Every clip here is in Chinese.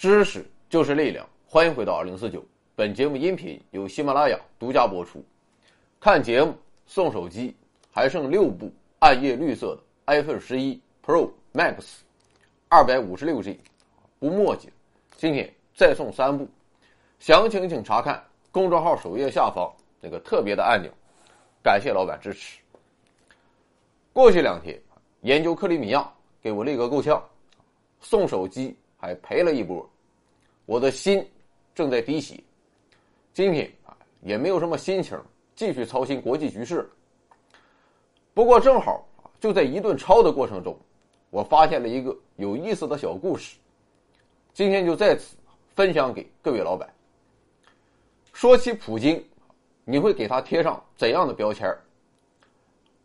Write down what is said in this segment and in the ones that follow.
知识就是力量，欢迎回到二零四九。本节目音频由喜马拉雅独家播出。看节目送手机，还剩六部暗夜绿色的 iPhone 十一 Pro Max，二百五十六 G，不墨迹。今天再送三部，详情请查看公众号首页下方那个特别的按钮。感谢老板支持。过去两天，研究克里米亚给我累个够呛，送手机。还赔了一波，我的心正在滴血。今天啊，也没有什么心情继续操心国际局势。不过正好就在一顿抄的过程中，我发现了一个有意思的小故事。今天就在此分享给各位老板。说起普京，你会给他贴上怎样的标签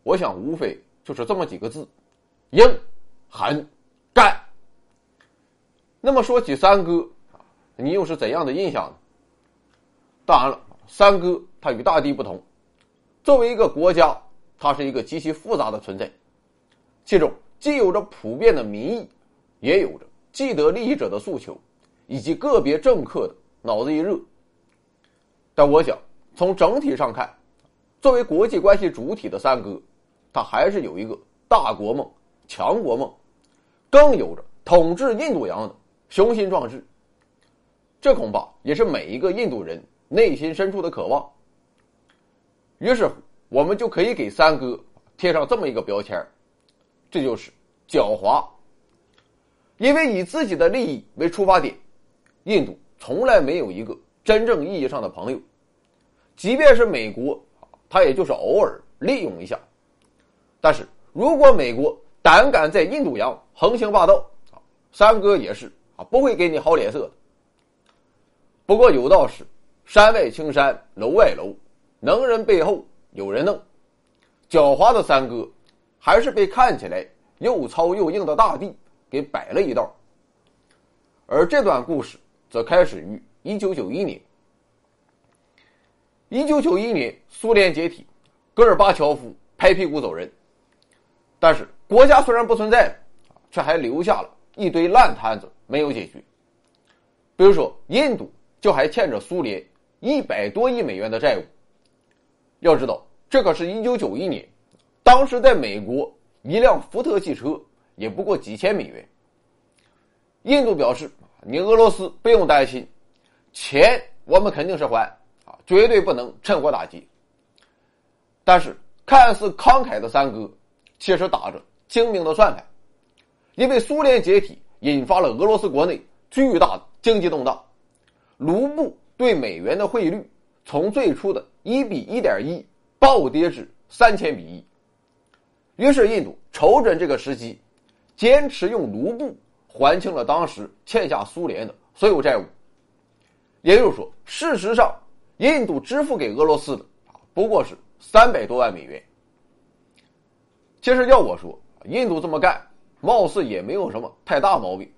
我想无非就是这么几个字：硬、狠、那么说起三哥，你又是怎样的印象呢？当然了，三哥他与大帝不同，作为一个国家，它是一个极其复杂的存在，其中既有着普遍的民意，也有着既得利益者的诉求，以及个别政客的脑子一热。但我想从整体上看，作为国际关系主体的三哥，他还是有一个大国梦、强国梦，更有着统治印度洋的。雄心壮志，这恐怕也是每一个印度人内心深处的渴望。于是，我们就可以给三哥贴上这么一个标签这就是狡猾。因为以自己的利益为出发点，印度从来没有一个真正意义上的朋友，即便是美国，他也就是偶尔利用一下。但是如果美国胆敢在印度洋横行霸道，三哥也是。啊，不会给你好脸色的。不过有道是，山外青山楼外楼，能人背后有人弄。狡猾的三哥，还是被看起来又糙又硬的大地给摆了一道。而这段故事则开始于一九九一年。一九九一年，苏联解体，戈尔巴乔夫拍屁股走人。但是国家虽然不存在，却还留下了一堆烂摊子。没有解决，比如说印度就还欠着苏联一百多亿美元的债务。要知道，这可是一九九一年，当时在美国一辆福特汽车也不过几千美元。印度表示：“你俄罗斯不用担心，钱我们肯定是还啊，绝对不能趁火打劫。”但是看似慷慨的三哥，其实打着精明的算盘，因为苏联解体。引发了俄罗斯国内巨大的经济动荡，卢布对美元的汇率从最初的一比一点一暴跌至三千比一。于是印度瞅准这个时机，坚持用卢布还清了当时欠下苏联的所有债务。也就是说，事实上，印度支付给俄罗斯的啊不过是三百多万美元。其实要我说，印度这么干。貌似也没有什么太大毛病，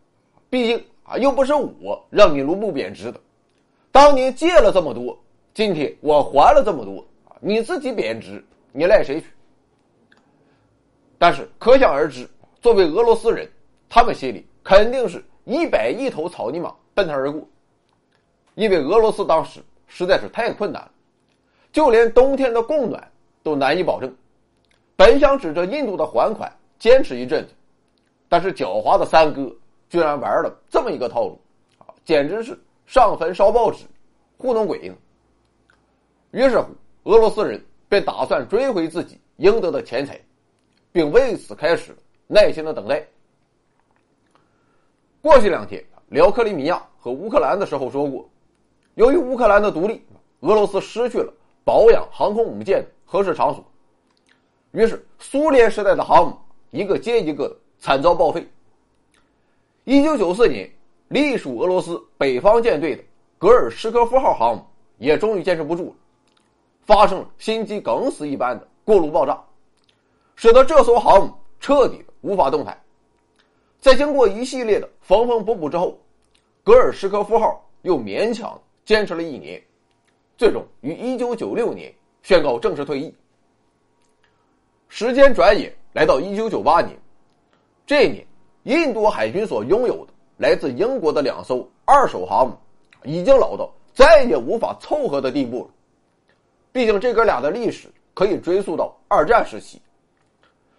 毕竟啊，又不是我让你卢布贬值的。当年借了这么多，今天我还了这么多，你自己贬值，你赖谁去？但是可想而知，作为俄罗斯人，他们心里肯定是一百亿头草泥马奔他而过，因为俄罗斯当时实在是太困难了，就连冬天的供暖都难以保证。本想指着印度的还款坚持一阵子。但是狡猾的三哥居然玩了这么一个套路，啊，简直是上坟烧报纸，糊弄鬼呢。于是乎，俄罗斯人便打算追回自己应得的钱财，并为此开始耐心的等待。过去两天聊克里米亚和乌克兰的时候说过，由于乌克兰的独立，俄罗斯失去了保养航空母舰的合适场所，于是苏联时代的航母一个接一个的。惨遭报废。一九九四年，隶属俄罗斯北方舰队的格尔什科夫号航母也终于坚持不住了，发生了心肌梗死一般的过路爆炸，使得这艘航母彻底无法动弹。在经过一系列的缝缝补补之后，格尔什科夫号又勉强坚持了一年，最终于一九九六年宣告正式退役。时间转眼来到一九九八年。这一年，印度海军所拥有的来自英国的两艘二手航母已经老到再也无法凑合的地步了。毕竟这哥俩的历史可以追溯到二战时期，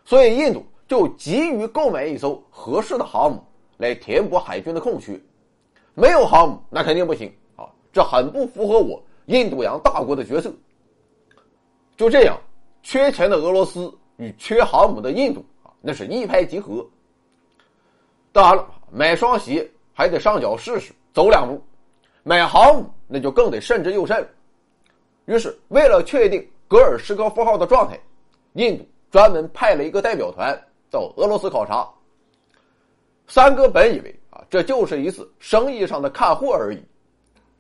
所以印度就急于购买一艘合适的航母来填补海军的空缺。没有航母那肯定不行啊，这很不符合我印度洋大国的角色。就这样，缺钱的俄罗斯与缺航母的印度啊，那是一拍即合。当然了，买双鞋还得上脚试试，走两步；买航母那就更得慎之又慎。于是，为了确定格尔什科夫号的状态，印度专门派了一个代表团到俄罗斯考察。三哥本以为啊，这就是一次生意上的看货而已，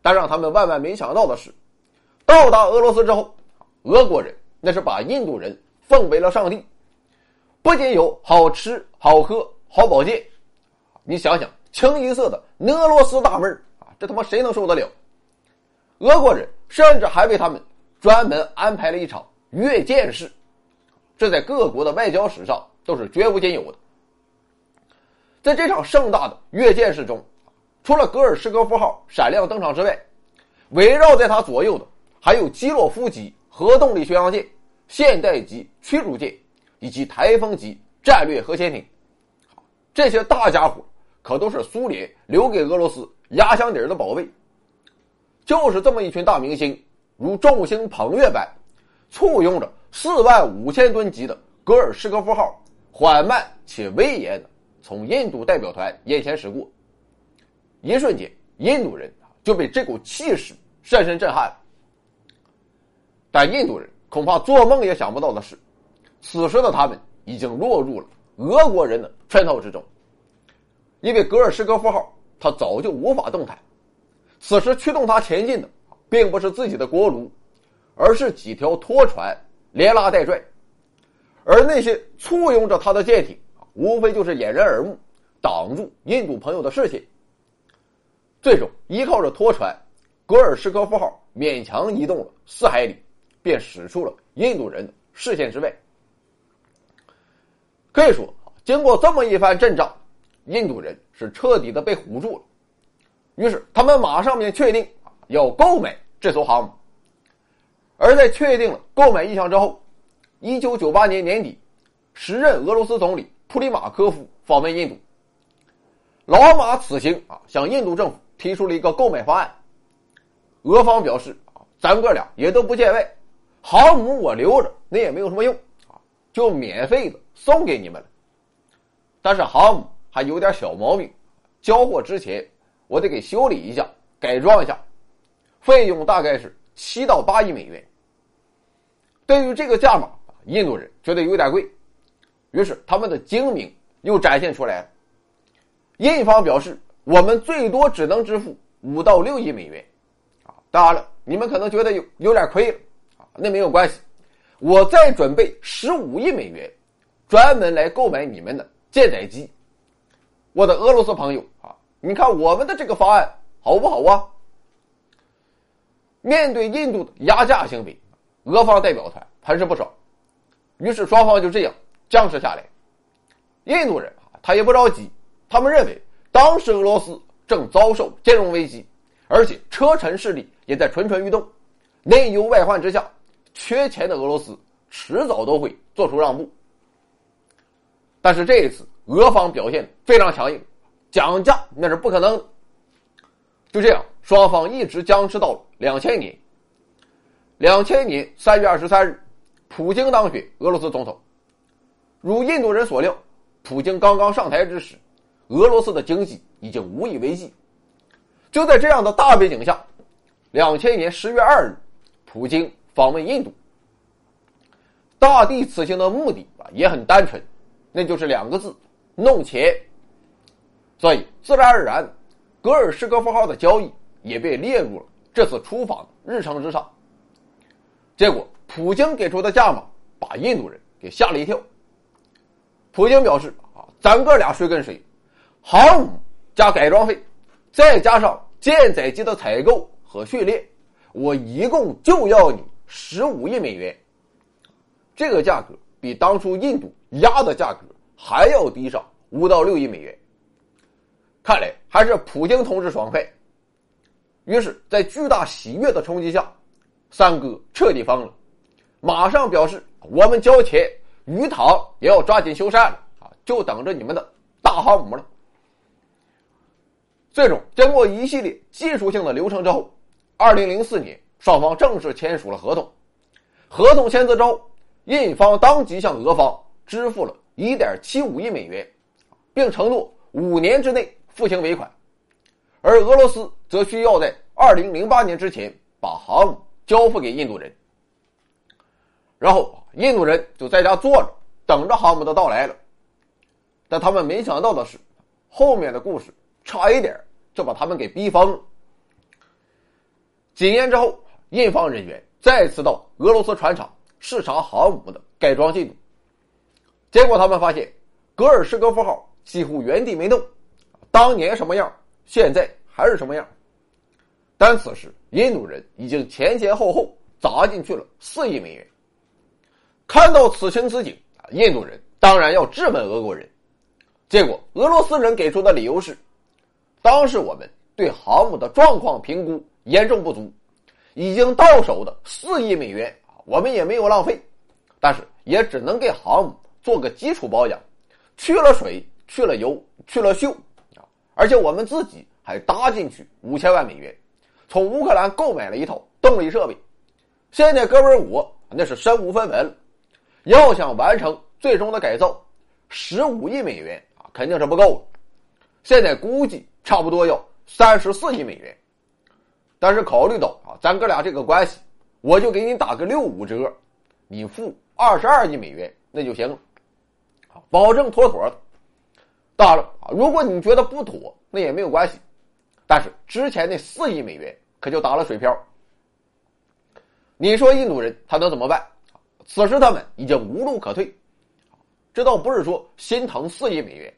但让他们万万没想到的是，到达俄罗斯之后。俄国人那是把印度人奉为了上帝，不仅有好吃好喝好保健，你想想清一色的俄罗斯大妹儿啊，这他妈谁能受得了？俄国人甚至还为他们专门安排了一场阅舰式，这在各国的外交史上都是绝无仅有的。在这场盛大的阅舰式中，除了戈尔什科夫号闪亮登场之外，围绕在他左右的还有基洛夫级。核动力巡洋舰、现代级驱逐舰以及台风级战略核潜艇，这些大家伙可都是苏联留给俄罗斯压箱底儿的宝贝。就是这么一群大明星，如众星捧月般，簇拥着四万五千吨级的格尔什科夫号，缓慢且威严的从印度代表团眼前驶过。一瞬间，印度人就被这股气势深深震撼。但印度人恐怕做梦也想不到的是，此时的他们已经落入了俄国人的圈套之中。因为格尔什科夫号，他早就无法动弹。此时驱动它前进的，并不是自己的锅炉，而是几条拖船连拉带拽。而那些簇拥着他的舰艇，无非就是掩人耳目，挡住印度朋友的视线。最终，依靠着拖船，格尔什科夫号勉强移动了四海里。便驶出了印度人的视线之外。可以说，经过这么一番阵仗，印度人是彻底的被唬住了。于是，他们马上便确定要购买这艘航母。而在确定了购买意向之后，一九九八年年底，时任俄罗斯总理普里马科夫访问印度。老马此行啊，向印度政府提出了一个购买方案。俄方表示啊，咱哥俩也都不见外。航母我留着，那也没有什么用啊，就免费的送给你们了。但是航母还有点小毛病，交货之前我得给修理一下、改装一下，费用大概是七到八亿美元。对于这个价码，印度人觉得有点贵，于是他们的精明又展现出来了。印方表示，我们最多只能支付五到六亿美元，啊，当然了，你们可能觉得有有点亏了。啊那没有关系，我再准备十五亿美元，专门来购买你们的舰载机。我的俄罗斯朋友啊，你看我们的这个方案好不好啊？面对印度的压价行为，俄方代表团还是不少，于是双方就这样僵持下来。印度人啊，他也不着急，他们认为当时俄罗斯正遭受金融危机，而且车臣势力也在蠢蠢欲动，内忧外患之下。缺钱的俄罗斯迟早都会做出让步，但是这一次俄方表现非常强硬，讲价那是不可能。就这样，双方一直僵持到了两千年。两千年三月二十三日，普京当选俄罗斯总统。如印度人所料，普京刚刚上台之时，俄罗斯的经济已经无以为继。就在这样的大背景下，两千年十月二日，普京。访问印度，大帝此行的目的啊也很单纯，那就是两个字：弄钱。所以自然而然，格尔什科夫号的交易也被列入了这次出访日程之上。结果，普京给出的价码把印度人给吓了一跳。普京表示：“啊，咱哥俩谁跟谁，航母加改装费，再加上舰载机的采购和训练，我一共就要你。”十五亿美元，这个价格比当初印度压的价格还要低上五到六亿美元。看来还是普京同志爽快于是，在巨大喜悦的冲击下，三哥彻底疯了，马上表示：“我们交钱，鱼塘也要抓紧修缮了啊，就等着你们的大航母了。”最终，经过一系列技术性的流程之后，二零零四年，双方正式签署了合同。合同签字之后，印方当即向俄方支付了一点七五亿美元，并承诺五年之内付清尾款。而俄罗斯则需要在二零零八年之前把航母交付给印度人，然后印度人就在家坐着等着航母的到来了。但他们没想到的是，后面的故事差一点就把他们给逼疯。几年之后，印方人员再次到俄罗斯船厂视察航母的改装进度，结果他们发现格尔什科夫号几乎原地没动，当年什么样？现在还是什么样？但此时印度人已经前前后后砸进去了四亿美元。看到此情此景印度人当然要质问俄国人。结果俄罗斯人给出的理由是：当时我们对航母的状况评估严重不足，已经到手的四亿美元我们也没有浪费，但是也只能给航母做个基础保养，去了水，去了油，去了锈啊。而且我们自己还搭进去五千万美元，从乌克兰购买了一套动力设备。现在哥们儿我那是身无分文，要想完成最终的改造，十五亿美元啊肯定是不够了。现在估计差不多要三十四亿美元。但是考虑到啊咱哥俩这个关系，我就给你打个六五折，你付二十二亿美元那就行了，保证妥妥的。当然了啊，如果你觉得不妥，那也没有关系。但是之前那四亿美元可就打了水漂。你说印度人他能怎么办？此时他们已经无路可退。这倒不是说心疼四亿美元，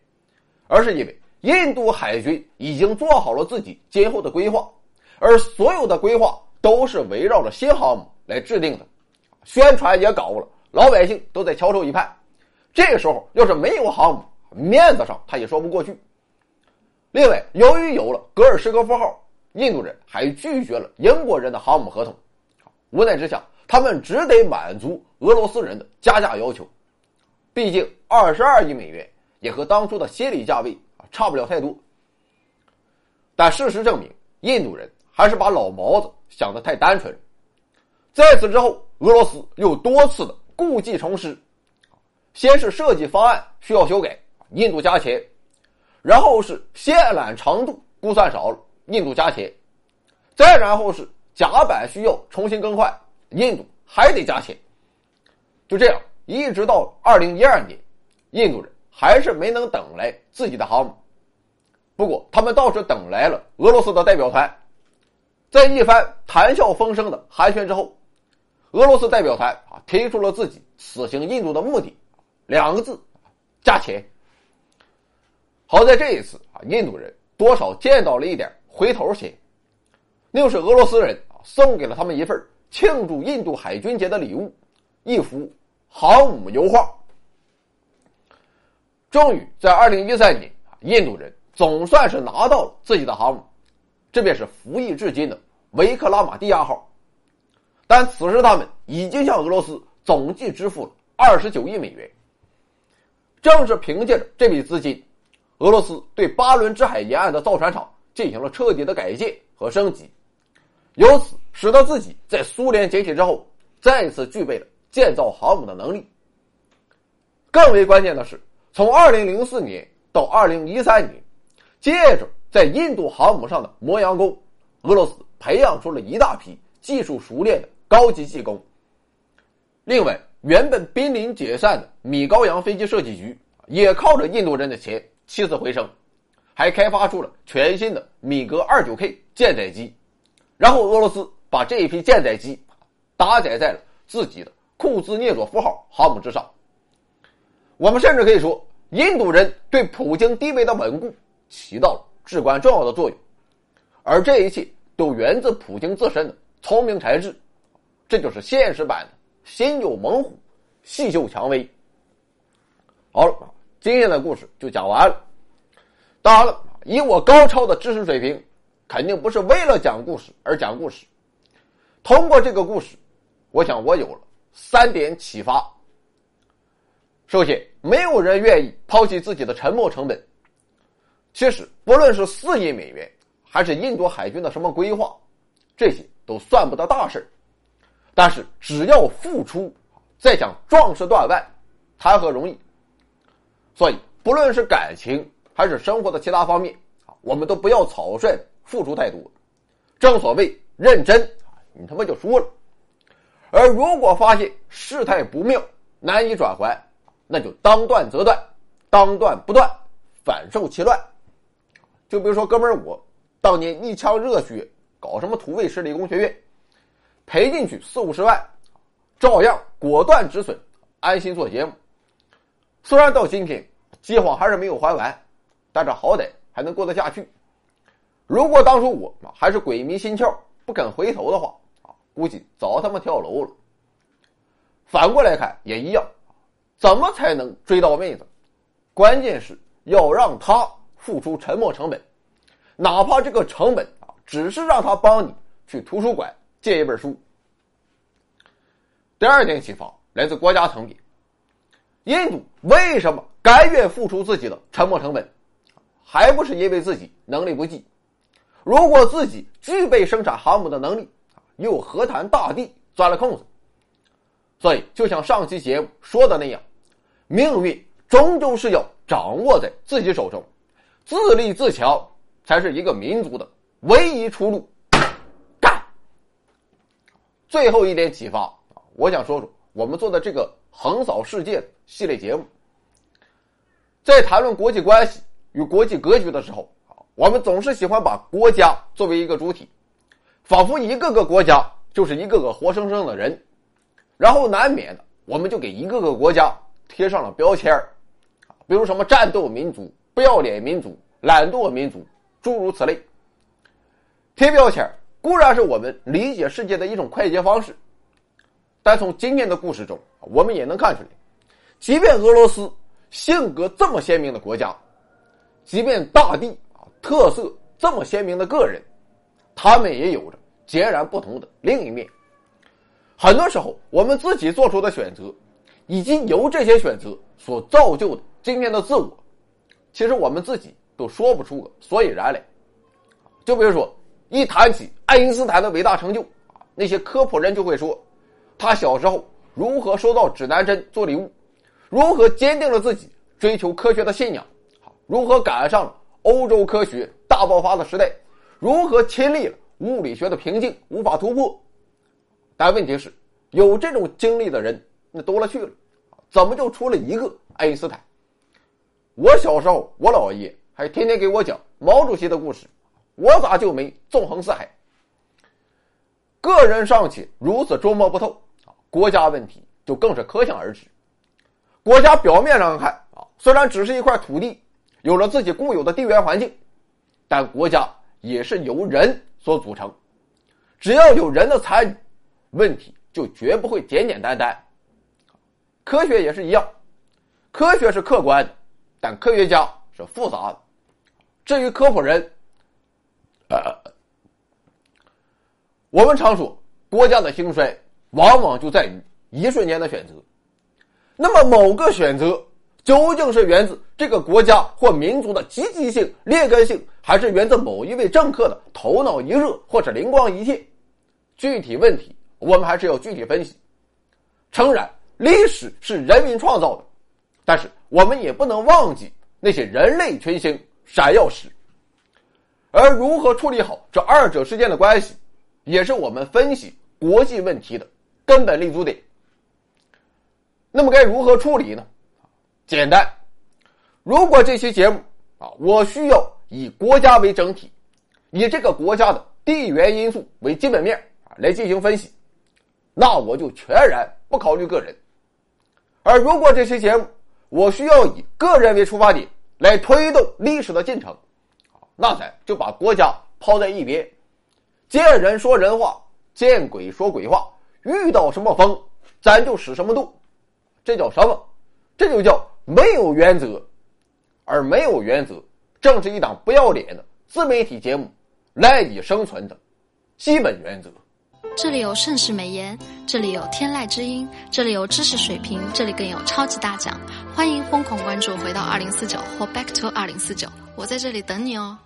而是因为印度海军已经做好了自己今后的规划，而所有的规划都是围绕着新航母来制定的，宣传也搞了，老百姓都在翘首以盼。这个时候要是没有航母，面子上他也说不过去。另外，由于有了格尔什科夫号，印度人还拒绝了英国人的航母合同。无奈之下，他们只得满足俄罗斯人的加价要求。毕竟二十二亿美元也和当初的心理价位啊差不了太多。但事实证明，印度人还是把老毛子想的太单纯。在此之后，俄罗斯又多次的故技重施，先是设计方案需要修改。印度加钱，然后是线缆长度估算少了，印度加钱，再然后是甲板需要重新更换，印度还得加钱。就这样，一直到二零一二年，印度人还是没能等来自己的航母。不过，他们倒是等来了俄罗斯的代表团。在一番谈笑风生的寒暄之后，俄罗斯代表团啊提出了自己此行印度的目的，两个字：加钱。好在这一次啊，印度人多少见到了一点回头钱，那就是俄罗斯人啊送给了他们一份庆祝印度海军节的礼物，一幅航母油画。终于在二零一三年啊，印度人总算是拿到了自己的航母，这便是服役至今的维克拉玛蒂亚号。但此时他们已经向俄罗斯总计支付了二十九亿美元。正是凭借着这笔资金。俄罗斯对巴伦支海沿岸的造船厂进行了彻底的改建和升级，由此使得自己在苏联解体之后再次具备了建造航母的能力。更为关键的是，从2004年到2013年，借着在印度航母上的磨洋工，俄罗斯培养出了一大批技术熟练的高级技工。另外，原本濒临解散的米高扬飞机设计局也靠着印度人的钱。起死回生，还开发出了全新的米格二九 K 舰载机，然后俄罗斯把这一批舰载机搭载在了自己的库兹涅佐夫号航母之上。我们甚至可以说，印度人对普京地位的稳固起到了至关重要的作用，而这一切都源自普京自身的聪明才智。这就是现实版的“心有猛虎，细嗅蔷薇”。好了。今天的故事就讲完了。当然了，以我高超的知识水平，肯定不是为了讲故事而讲故事。通过这个故事，我想我有了三点启发。首先，没有人愿意抛弃自己的沉没成本。其实，不论是四亿美元，还是印度海军的什么规划，这些都算不得大事但是，只要付出，再想壮士断腕，谈何容易？所以，不论是感情还是生活的其他方面，我们都不要草率付出太多。正所谓认真，你他妈就输了。而如果发现事态不妙，难以转圜。那就当断则断，当断不断，反受其乱。就比如说，哥们儿我当年一腔热血搞什么土卫士理工学院，赔进去四五十万，照样果断止损，安心做节目。虽然到今天饥荒还是没有还完，但这好歹还能过得下去。如果当初我还是鬼迷心窍不肯回头的话啊，估计早他妈跳楼了。反过来看也一样。怎么才能追到妹子？关键是要让她付出沉没成本，哪怕这个成本啊，只是让她帮你去图书馆借一本书。第二点启发来自国家层面，印度为什么甘愿付出自己的沉没成本？还不是因为自己能力不济？如果自己具备生产航母的能力，又何谈大地钻了空子？所以，就像上期节目说的那样。命运终究是要掌握在自己手中，自立自强才是一个民族的唯一出路。最后一点启发，我想说说我们做的这个横扫世界系列节目，在谈论国际关系与国际格局的时候啊，我们总是喜欢把国家作为一个主体，仿佛一个个国家就是一个个活生生的人，然后难免的我们就给一个个国家。贴上了标签，比如什么战斗民族、不要脸民族、懒惰民族，诸如此类。贴标签固然是我们理解世界的一种快捷方式，但从今天的故事中，我们也能看出来，即便俄罗斯性格这么鲜明的国家，即便大地啊特色这么鲜明的个人，他们也有着截然不同的另一面。很多时候，我们自己做出的选择。以及由这些选择所造就的今天的自我，其实我们自己都说不出个所以然来。就比如说，一谈起爱因斯坦的伟大成就那些科普人就会说，他小时候如何收到指南针做礼物，如何坚定了自己追求科学的信仰，如何赶上了欧洲科学大爆发的时代，如何亲历了物理学的瓶颈无法突破。但问题是，有这种经历的人那多了去了。怎么就出了一个爱因斯坦？我小时候，我姥爷还天天给我讲毛主席的故事，我咋就没纵横四海？个人尚且如此捉摸不透啊，国家问题就更是可想而知。国家表面上看啊，虽然只是一块土地，有了自己固有的地缘环境，但国家也是由人所组成。只要有人的参与，问题就绝不会简简单单。科学也是一样，科学是客观的，但科学家是复杂的。至于科普人，呃，我们常说国家的兴衰往往就在于一瞬间的选择。那么，某个选择究竟是源自这个国家或民族的积极性、劣根性，还是源自某一位政客的头脑一热或者灵光一现？具体问题我们还是要具体分析。诚然。历史是人民创造的，但是我们也不能忘记那些人类群星闪耀时。而如何处理好这二者之间的关系，也是我们分析国际问题的根本立足点。那么该如何处理呢？简单，如果这期节目啊，我需要以国家为整体，以这个国家的地缘因素为基本面啊来进行分析，那我就全然不考虑个人。而如果这期节目我需要以个人为出发点来推动历史的进程，那咱就把国家抛在一边，见人说人话，见鬼说鬼话，遇到什么风咱就使什么度，这叫什么？这就叫没有原则，而没有原则，正是一档不要脸的自媒体节目赖以生存的基本原则。这里有盛世美颜，这里有天籁之音，这里有知识水平，这里更有超级大奖。欢迎疯狂关注，回到二零四九或 Back to 二零四九，我在这里等你哦。